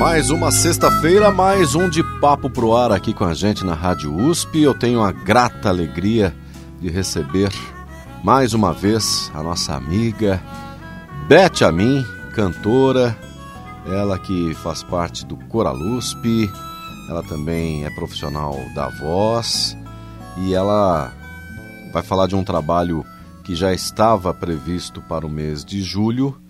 Mais uma sexta-feira, mais um de Papo Pro Ar aqui com a gente na Rádio USP. Eu tenho a grata alegria de receber mais uma vez a nossa amiga Beth Amin, cantora, ela que faz parte do Coralusp, ela também é profissional da voz. E ela vai falar de um trabalho que já estava previsto para o mês de julho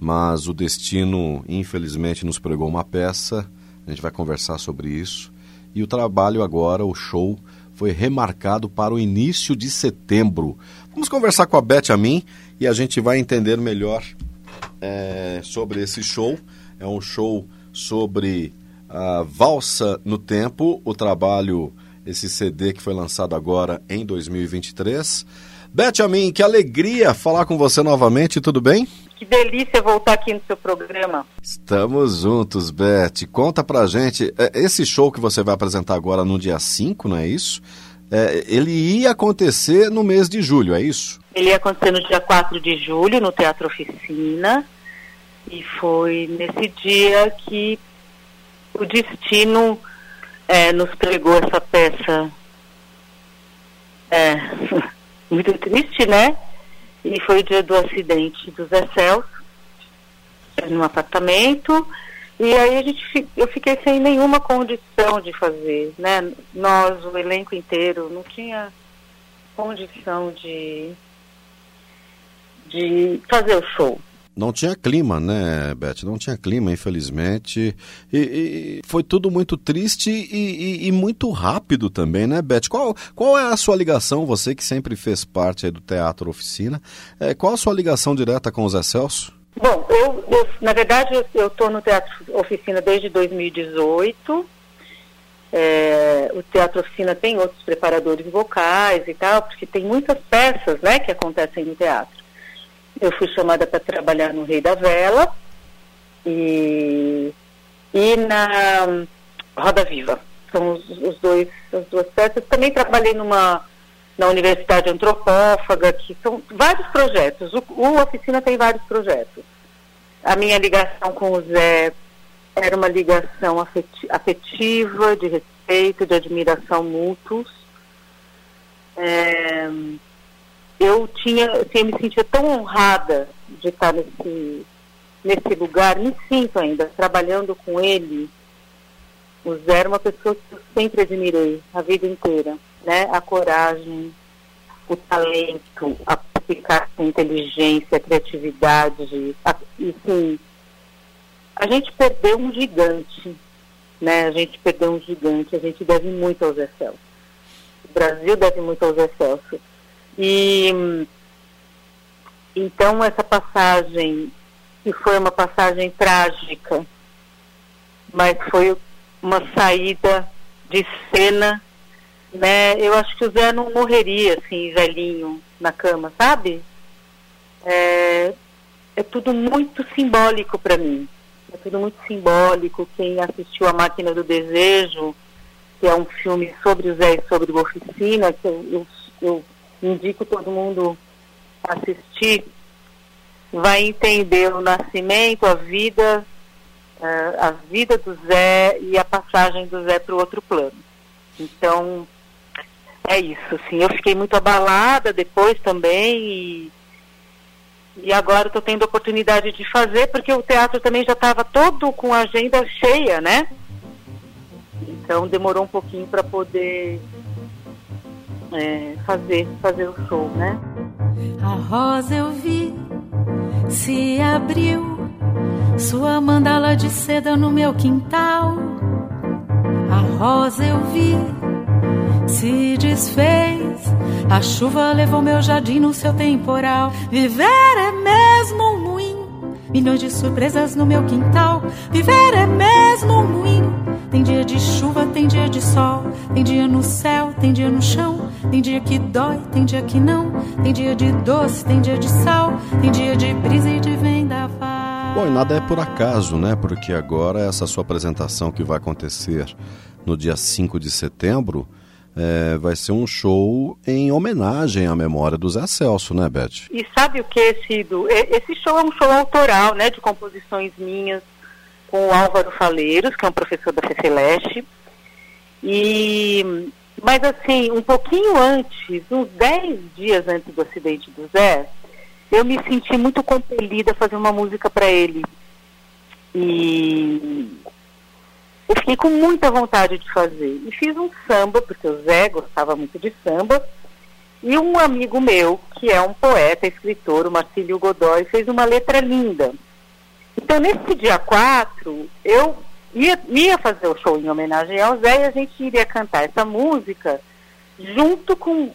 mas o destino, infelizmente, nos pregou uma peça. A gente vai conversar sobre isso. E o trabalho agora, o show, foi remarcado para o início de setembro. Vamos conversar com a Beth a mim e a gente vai entender melhor é, sobre esse show. É um show sobre a Valsa no Tempo, o trabalho, esse CD que foi lançado agora em 2023. Beth Amin, que alegria falar com você novamente, tudo bem? Que delícia voltar aqui no seu programa. Estamos juntos, Beth. Conta pra gente, é, esse show que você vai apresentar agora no dia 5, não é isso? É, ele ia acontecer no mês de julho, é isso? Ele ia acontecer no dia 4 de julho, no Teatro Oficina. E foi nesse dia que o destino é, nos pregou essa peça. É, muito triste, né? E foi o dia do acidente do Zé Celso, no apartamento. E aí a gente, eu fiquei sem nenhuma condição de fazer, né? Nós, o elenco inteiro, não tinha condição de, de fazer o show. Não tinha clima, né, Beth? Não tinha clima, infelizmente. E, e foi tudo muito triste e, e, e, muito rápido também, né, Beth? Qual, qual é a sua ligação, você que sempre fez parte do Teatro Oficina, é, qual a sua ligação direta com o Zé Celso? Bom, eu, eu na verdade, eu estou no Teatro Oficina desde 2018. É, o Teatro Oficina tem outros preparadores vocais e tal, porque tem muitas peças né, que acontecem no teatro. Eu fui chamada para trabalhar no Rei da Vela e, e na Roda Viva. São os, os dois, as duas peças. Também trabalhei numa na Universidade Antropófaga, que são vários projetos. O, o Oficina tem vários projetos. A minha ligação com o Zé era uma ligação afetiva, de respeito, de admiração mútuos. É, eu tinha, assim, eu me sentia tão honrada de estar nesse, nesse lugar, me sinto ainda, trabalhando com ele. O Zé era uma pessoa que eu sempre admirei, a vida inteira, né? A coragem, o talento, a com inteligência, a criatividade, a, enfim. A gente perdeu um gigante, né? A gente perdeu um gigante, a gente deve muito ao Zé Celso. O Brasil deve muito ao Zé Celso. E então essa passagem, que foi uma passagem trágica, mas foi uma saída de cena, né? Eu acho que o Zé não morreria assim, velhinho, na cama, sabe? É, é tudo muito simbólico para mim. É tudo muito simbólico. Quem assistiu A Máquina do Desejo, que é um filme sobre o Zé e sobre a oficina, que eu, eu, eu indico todo mundo assistir, vai entender o nascimento, a vida, uh, a vida do Zé e a passagem do Zé para o outro plano. Então, é isso, assim, eu fiquei muito abalada depois também e, e agora estou tendo a oportunidade de fazer, porque o teatro também já estava todo com a agenda cheia, né? Então demorou um pouquinho para poder é, fazer, fazer o show, né? A rosa eu vi, se abriu, sua mandala de seda no meu quintal. A rosa eu vi, se desfez, a chuva levou meu jardim no seu temporal. Viver é mesmo ruim, milhões de surpresas no meu quintal. Viver é mesmo moinho. Tem dia de chuva, tem dia de sol, tem dia no céu, tem dia no chão, tem dia que dói, tem dia que não, tem dia de doce, tem dia de sal, tem dia de brisa e de vendaval. Bom, e nada é por acaso, né? Porque agora essa sua apresentação que vai acontecer no dia 5 de setembro é, vai ser um show em homenagem à memória do Zé Celso, né, Beth? E sabe o que, Cido? Esse show é um show autoral, né, de composições minhas, com o Álvaro Faleiros, que é um professor da FEFELESTE. E, mas assim, um pouquinho antes, uns 10 dias antes do acidente do Zé, eu me senti muito compelida a fazer uma música para ele. E eu fiquei com muita vontade de fazer. E fiz um samba, porque o Zé gostava muito de samba. E um amigo meu, que é um poeta, escritor, o Marcílio Godoy, fez uma letra linda. Então, nesse dia 4, eu ia, ia fazer o show em homenagem ao Zé e a gente iria cantar essa música junto com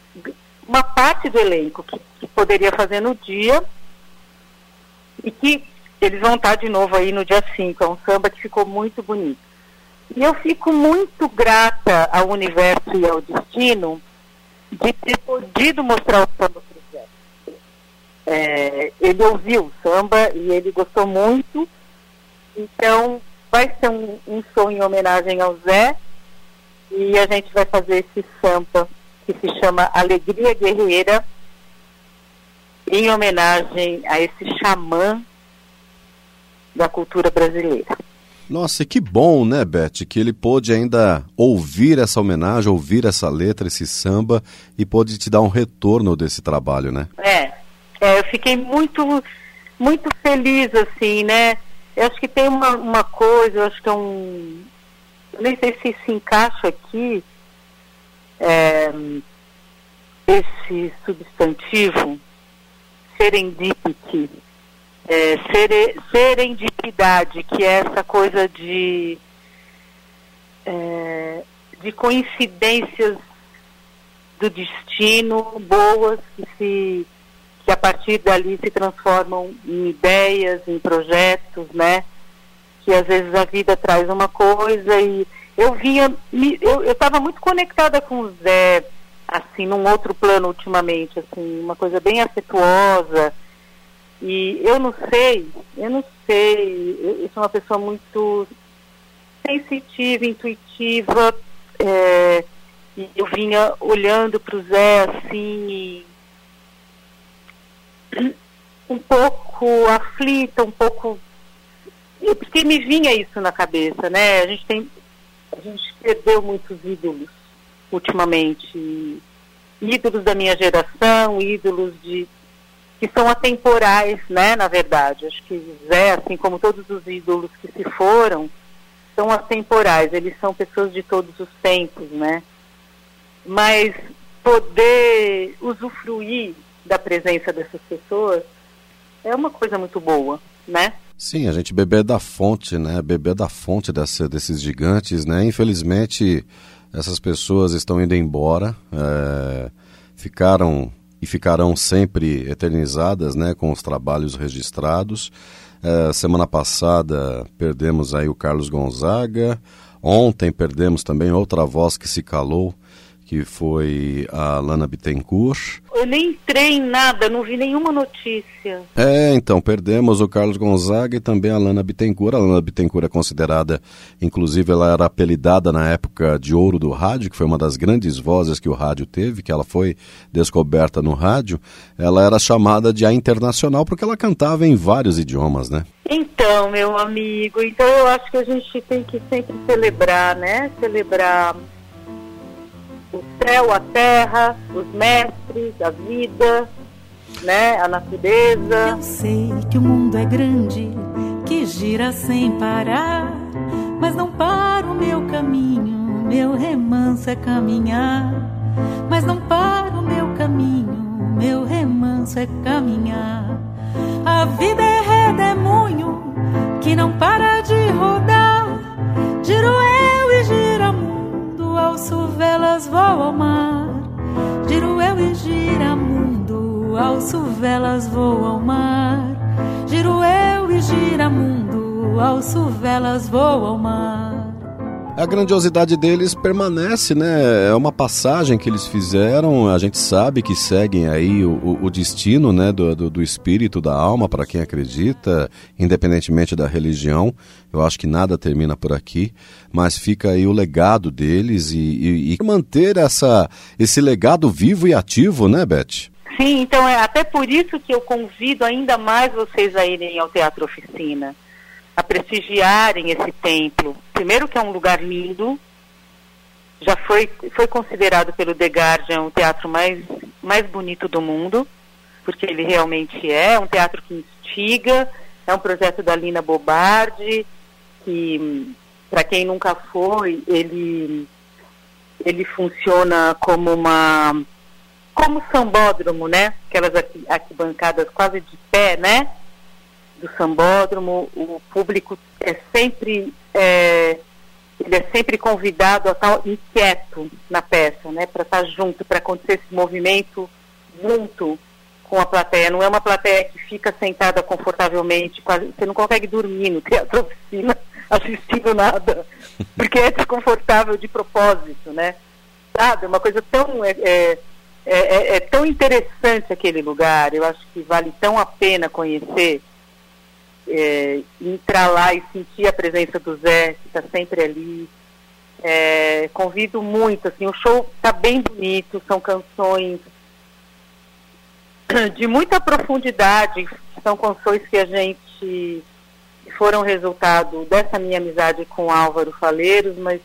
uma parte do elenco que, que poderia fazer no dia e que eles vão estar de novo aí no dia 5. É um samba que ficou muito bonito. E eu fico muito grata ao universo e ao destino de ter podido mostrar o samba para o Zé. É, ele ouviu o samba e ele gostou muito. Então, vai ser um, um show em homenagem ao Zé. E a gente vai fazer esse samba que se chama Alegria Guerreira, em homenagem a esse xamã da cultura brasileira. Nossa, que bom, né, Beth, que ele pôde ainda ouvir essa homenagem, ouvir essa letra, esse samba e pôde te dar um retorno desse trabalho, né? É, é eu fiquei muito, muito feliz, assim, né? Eu acho que tem uma, uma coisa, eu acho que é um. Nem sei se se encaixa aqui é, esse substantivo, serendipity é, ser, serendipidade, que é essa coisa de, é, de coincidências do destino boas que, se, que a partir dali se transformam em ideias, em projetos, né? Que às vezes a vida traz uma coisa e eu vinha, eu estava muito conectada com o Zé, assim, num outro plano ultimamente, assim, uma coisa bem afetuosa, e eu não sei, eu não sei, eu, sou uma pessoa muito sensitiva, intuitiva, é, e eu vinha olhando para o Zé assim, um pouco aflita, um pouco. Porque me vinha isso na cabeça, né? A gente tem. A gente perdeu muitos ídolos ultimamente. Ídolos da minha geração, ídolos de, que são atemporais, né, na verdade. Acho que Zé, assim como todos os ídolos que se foram, são atemporais, eles são pessoas de todos os tempos, né? Mas poder usufruir da presença dessas pessoas é uma coisa muito boa, né? Sim, a gente beber da fonte, né? Beber da fonte dessa, desses gigantes, né? Infelizmente, essas pessoas estão indo embora, é, ficaram e ficarão sempre eternizadas né, com os trabalhos registrados. É, semana passada perdemos aí o Carlos Gonzaga, ontem perdemos também outra voz que se calou, que foi a Lana Bittencourt. Eu nem entrei em nada, não vi nenhuma notícia. É, então, perdemos o Carlos Gonzaga e também a Lana Bittencourt. A Lana Bittencourt é considerada, inclusive ela era apelidada na época de ouro do rádio, que foi uma das grandes vozes que o rádio teve, que ela foi descoberta no rádio. Ela era chamada de a internacional porque ela cantava em vários idiomas, né? Então, meu amigo, então eu acho que a gente tem que sempre celebrar, né? Celebrar o céu, a terra, os mestres, a vida, né, a natureza. Eu sei que o mundo é grande, que gira sem parar, mas não para o meu caminho, meu remanso é caminhar. Mas não para o meu caminho, meu remanso é caminhar. A vida é redemoinho que não para de rodar. Giro velas vou ao mar. Giro eu e gira mundo, alço velas vou ao mar. Giro eu e gira mundo, alço velas vou ao mar. A grandiosidade deles permanece, né? É uma passagem que eles fizeram. A gente sabe que seguem aí o, o destino, né, do, do, do espírito, da alma, para quem acredita, independentemente da religião. Eu acho que nada termina por aqui, mas fica aí o legado deles e, e, e manter essa, esse legado vivo e ativo, né, Beth? Sim, então é até por isso que eu convido ainda mais vocês a irem ao Teatro Oficina a prestigiarem esse templo. Primeiro que é um lugar lindo, já foi, foi considerado pelo The Guardian o teatro mais, mais bonito do mundo, porque ele realmente é, um teatro que instiga, é um projeto da Lina Bobardi, que, para quem nunca foi, ele, ele funciona como uma como sambódromo, né? Aquelas arquibancadas quase de pé, né? Do sambódromo, o público é sempre é, ele é sempre convidado a estar inquieto na peça, né, para estar junto, para acontecer esse movimento junto com a plateia. Não é uma plateia que fica sentada confortavelmente, quase, você não consegue dormir no teatro oficina assistindo nada, porque é desconfortável de propósito, né? Sabe, é uma coisa tão é, é, é, é tão interessante aquele lugar. Eu acho que vale tão a pena conhecer é, entrar lá e sentir a presença do Zé, que está sempre ali. É, convido muito, assim, o show está bem bonito, são canções de muita profundidade, são canções que a gente foram resultado dessa minha amizade com Álvaro Faleiros, mas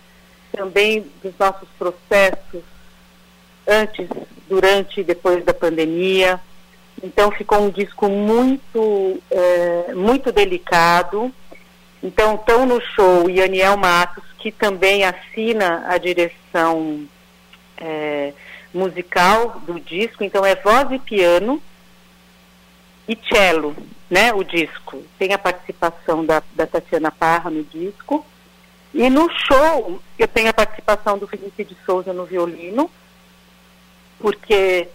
também dos nossos processos antes, durante e depois da pandemia. Então ficou um disco muito, é, muito delicado. Então estão no show Yaniel Matos, que também assina a direção é, musical do disco. Então é voz e piano e cello, né? O disco. Tem a participação da, da Tatiana Parra no disco. E no show eu tenho a participação do Felipe de Souza no violino, porque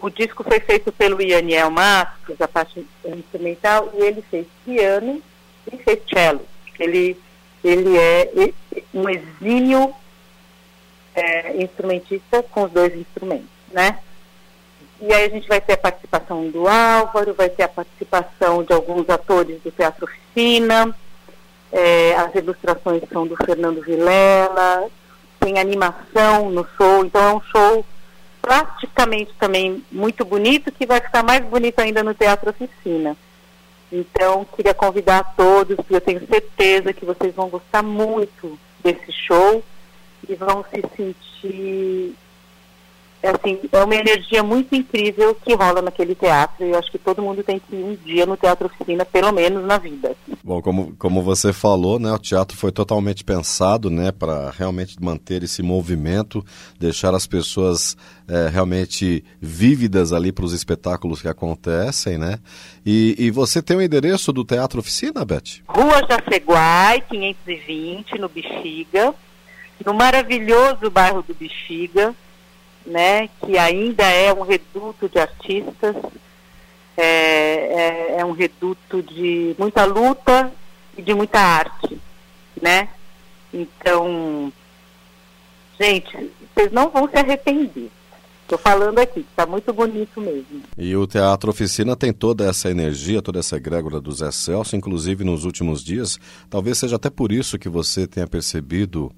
o disco foi feito pelo Ianiel Matos, a parte instrumental, e ele fez piano e fez cello. Ele, ele é um exímio é, instrumentista com os dois instrumentos, né? E aí a gente vai ter a participação do Álvaro, vai ter a participação de alguns atores do Teatro Oficina, é, as ilustrações são do Fernando Vilela, tem animação no show, então é um show plasticamente também muito bonito, que vai ficar mais bonito ainda no Teatro Oficina. Então, queria convidar todos, eu tenho certeza que vocês vão gostar muito desse show e vão se sentir assim, é uma energia muito incrível que rola naquele teatro e eu acho que todo mundo tem que ir um dia no Teatro Oficina, pelo menos na vida. Bom, como, como você falou, né, o teatro foi totalmente pensado, né, para realmente manter esse movimento, deixar as pessoas é, realmente vívidas ali para os espetáculos que acontecem, né? E, e você tem o endereço do Teatro Oficina, Beth? Rua Jaceguai, 520, no Bexiga, no maravilhoso bairro do Bexiga, né, que ainda é um reduto de artistas, é, é, é, um reduto de muita luta e de muita arte, né? Então, gente, vocês não vão se arrepender. Estou falando aqui, está muito bonito mesmo. E o Teatro Oficina tem toda essa energia, toda essa egrégora do Zé Celso, inclusive nos últimos dias. Talvez seja até por isso que você tenha percebido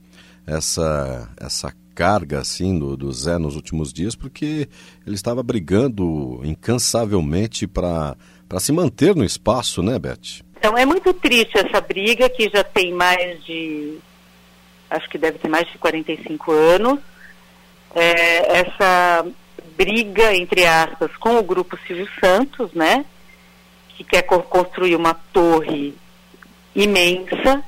essa, essa carga assim do, do Zé nos últimos dias, porque ele estava brigando incansavelmente para se manter no espaço, né, Beth? Então é muito triste essa briga que já tem mais de. Acho que deve ter mais de 45 anos. É, essa briga, entre aspas, com o grupo Silvio Santos, né? Que quer construir uma torre imensa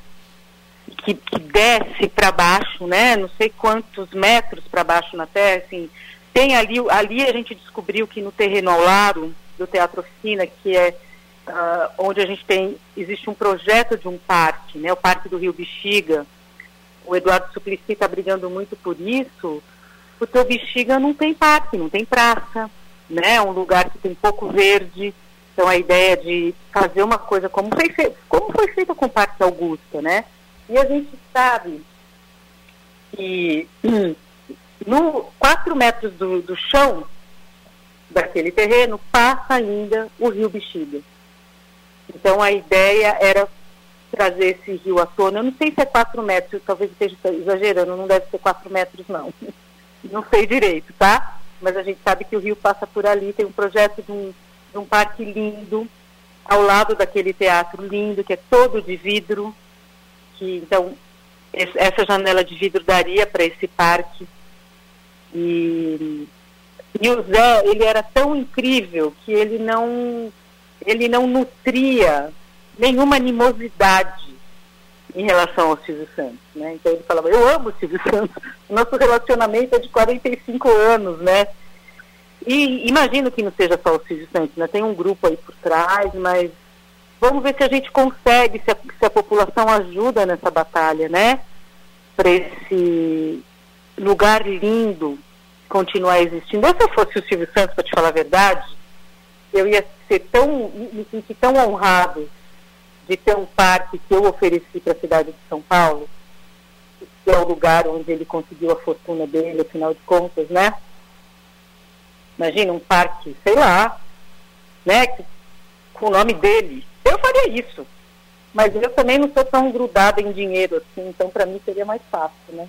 que, que desce para baixo, né? Não sei quantos metros para baixo na terra, assim. Tem ali, ali a gente descobriu que no terreno ao lado do Teatro Oficina, que é uh, onde a gente tem, existe um projeto de um parque, né? O Parque do Rio Bexiga. O Eduardo Suplicy está brigando muito por isso, porque o Bexiga não tem parque, não tem praça, né? É um lugar que tem pouco verde, Então a ideia de fazer uma coisa como foi, fe como foi feita com o Parque Augusta, né? E a gente sabe que no 4 metros do, do chão daquele terreno passa ainda o rio Bexiga. Então a ideia era trazer esse rio à tona. Eu não sei se é 4 metros, talvez esteja exagerando, não deve ser 4 metros não. Não sei direito, tá? Mas a gente sabe que o rio passa por ali, tem um projeto de um, de um parque lindo, ao lado daquele teatro lindo, que é todo de vidro, que então essa janela de vidro daria para esse parque. E, e o Zé, ele era tão incrível que ele não, ele não nutria nenhuma animosidade em relação ao Silvio Santos, né? Então ele falava, eu amo o Silvio Santos, nosso relacionamento é de 45 anos, né? E imagino que não seja só o Silvio Santos, né? Tem um grupo aí por trás, mas vamos ver se a gente consegue, se a, se a população ajuda nessa batalha, né? Para esse lugar lindo continuar existindo. Eu, se eu fosse o Silvio Santos, para te falar a verdade, eu ia ser tão, me sentir tão honrado de ter um parque que eu ofereci para a cidade de São Paulo, que é o lugar onde ele conseguiu a fortuna dele, afinal de contas, né? Imagina um parque, sei lá, né? Com o nome dele. Eu faria isso. Mas eu também não sou tão grudada em dinheiro assim, então para mim seria mais fácil, né?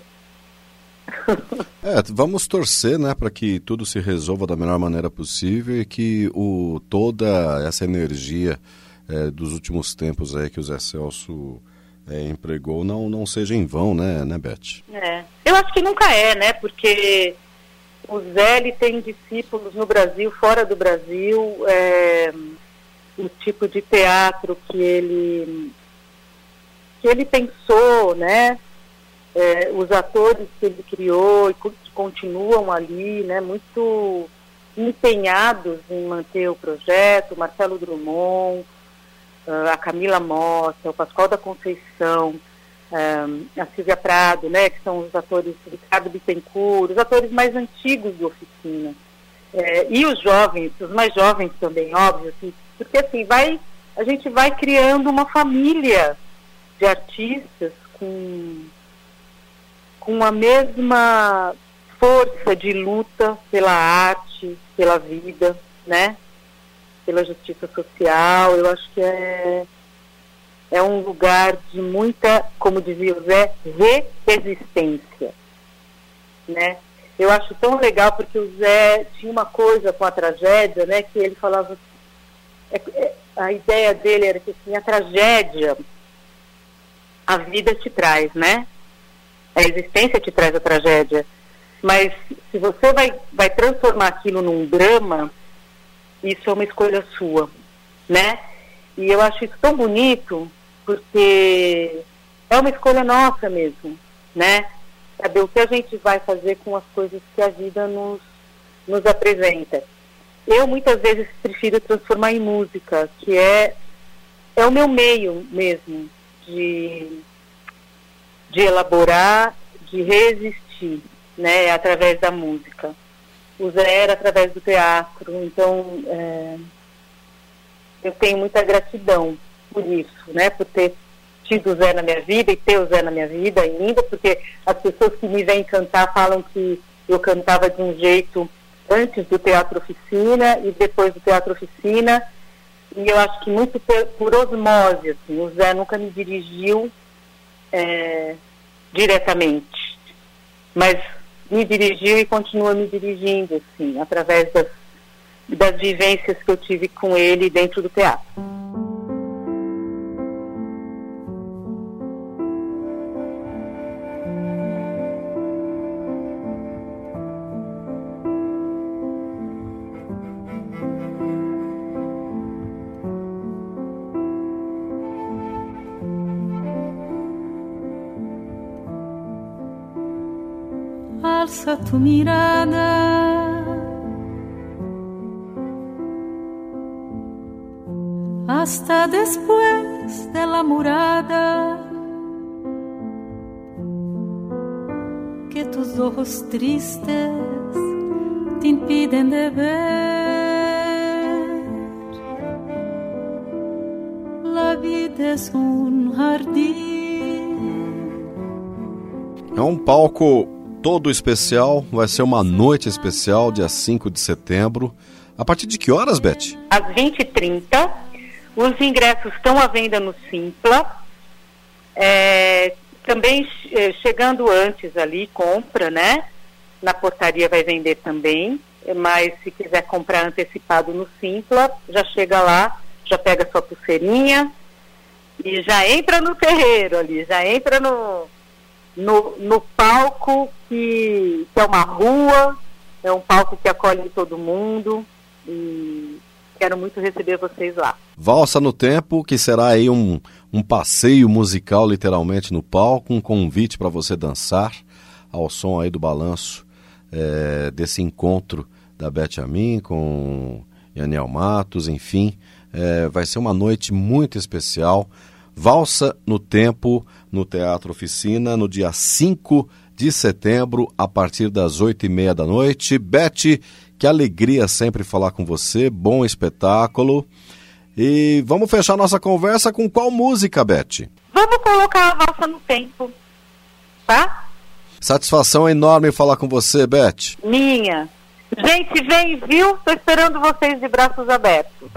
É, vamos torcer, né, para que tudo se resolva da melhor maneira possível e que o, toda essa energia é, dos últimos tempos aí que o Zé Celso é, empregou não, não seja em vão, né, né, Beth? É. Eu acho que nunca é, né? Porque o Zé ele tem discípulos no Brasil, fora do Brasil, é, o tipo de teatro que ele que ele pensou, né? É, os atores que ele criou e que continuam ali, né? Muito empenhados em manter o projeto, Marcelo Drummond, ah, a Camila Mota, o Pascoal da Conceição, ah, a Silvia Prado, né, que são os atores, Ricardo Bittencourt, os atores mais antigos do Oficina. É, e os jovens, os mais jovens também, óbvio, assim, porque assim, vai, a gente vai criando uma família de artistas com, com a mesma força de luta pela arte, pela vida, né? pela justiça social. Eu acho que é, é um lugar de muita, como dizia o Zé, resistência. Né? Eu acho tão legal porque o Zé tinha uma coisa com a tragédia, né, que ele falava. É, a ideia dele era que assim, a tragédia, a vida te traz, né? A existência te traz a tragédia. Mas se você vai, vai transformar aquilo num drama, isso é uma escolha sua, né? E eu acho isso tão bonito, porque é uma escolha nossa mesmo, né? Saber o que a gente vai fazer com as coisas que a vida nos, nos apresenta. Eu muitas vezes prefiro transformar em música, que é, é o meu meio mesmo de, de elaborar, de resistir, né, através da música. O Zé era através do teatro, então é, eu tenho muita gratidão por isso, né, por ter tido o Zé na minha vida e ter o Zé na minha vida ainda, porque as pessoas que me vêm cantar falam que eu cantava de um jeito antes do Teatro Oficina e depois do Teatro Oficina, e eu acho que muito por, por osmose, assim, o Zé nunca me dirigiu é, diretamente, mas me dirigiu e continua me dirigindo, assim, através das, das vivências que eu tive com ele dentro do teatro. Alza tu mirada. Hasta después de la murada, que tus ojos tristes te impiden de ver. vida es un jardín. É um palco todo especial, vai ser uma noite especial, dia 5 de setembro. A partir de que horas, Beth? Às 20h30. Os ingressos estão à venda no Simpla. É, também eh, chegando antes ali, compra, né? Na portaria vai vender também. Mas se quiser comprar antecipado no Simpla, já chega lá, já pega sua pulseirinha e já entra no terreiro ali, já entra no, no, no palco que, que é uma rua, é um palco que acolhe todo mundo e quero muito receber vocês lá. Valsa no Tempo, que será aí um, um passeio musical literalmente no palco, um convite para você dançar ao som aí do balanço é, desse encontro da Beth Amin com Yaniel Matos, enfim, é, vai ser uma noite muito especial. Valsa no Tempo, no Teatro Oficina, no dia 5 de setembro, a partir das oito e meia da noite. Beth, que alegria sempre falar com você, bom espetáculo. E vamos fechar nossa conversa com qual música, Beth? Vamos colocar a valsa no tempo, tá? Satisfação enorme falar com você, Beth. Minha. Gente, vem, viu? Tô esperando vocês de braços abertos.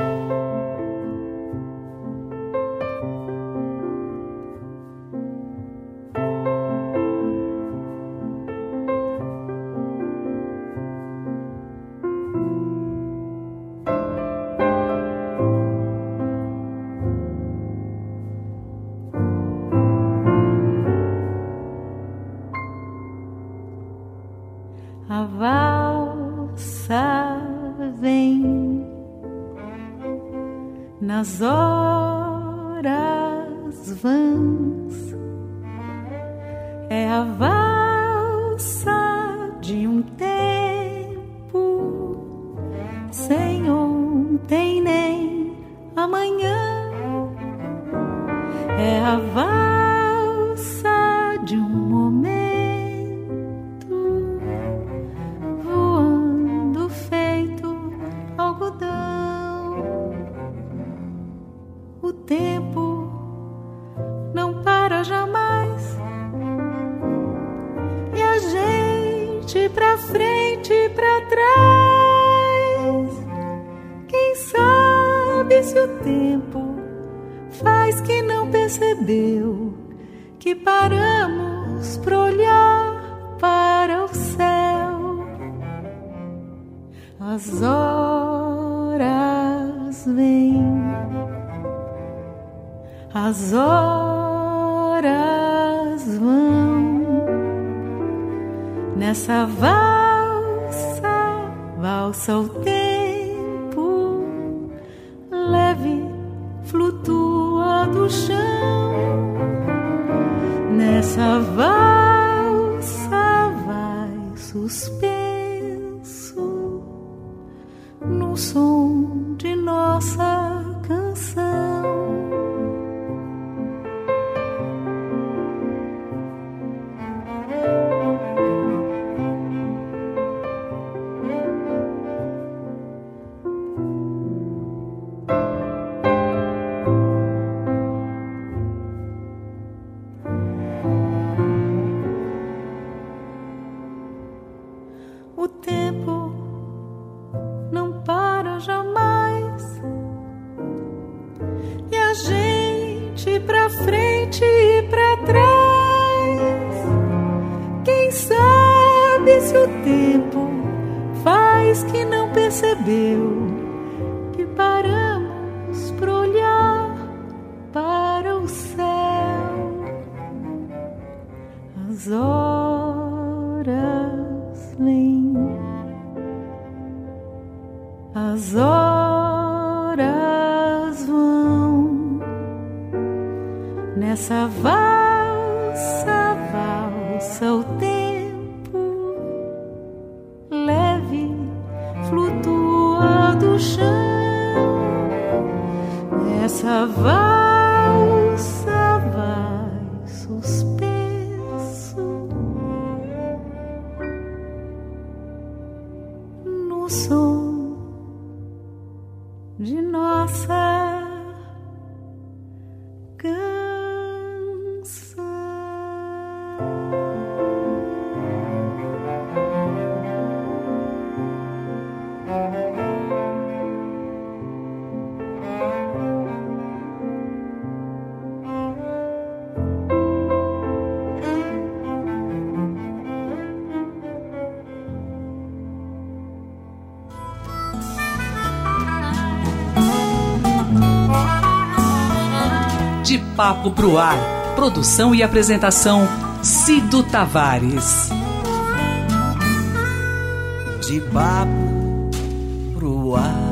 Nas horas vãs. É a gente pra frente pra trás. Quem sabe se o tempo faz que não percebeu que paramos pra olhar para o céu. As horas vêm, as horas nessa valsa, valsa o tempo leve flutua do chão. Nessa valsa vai suspenso no som de nossa As horas vêm, as horas vão. Nessa valsa, Papo Pro Ar. Produção e apresentação Cido Tavares. De papo pro ar.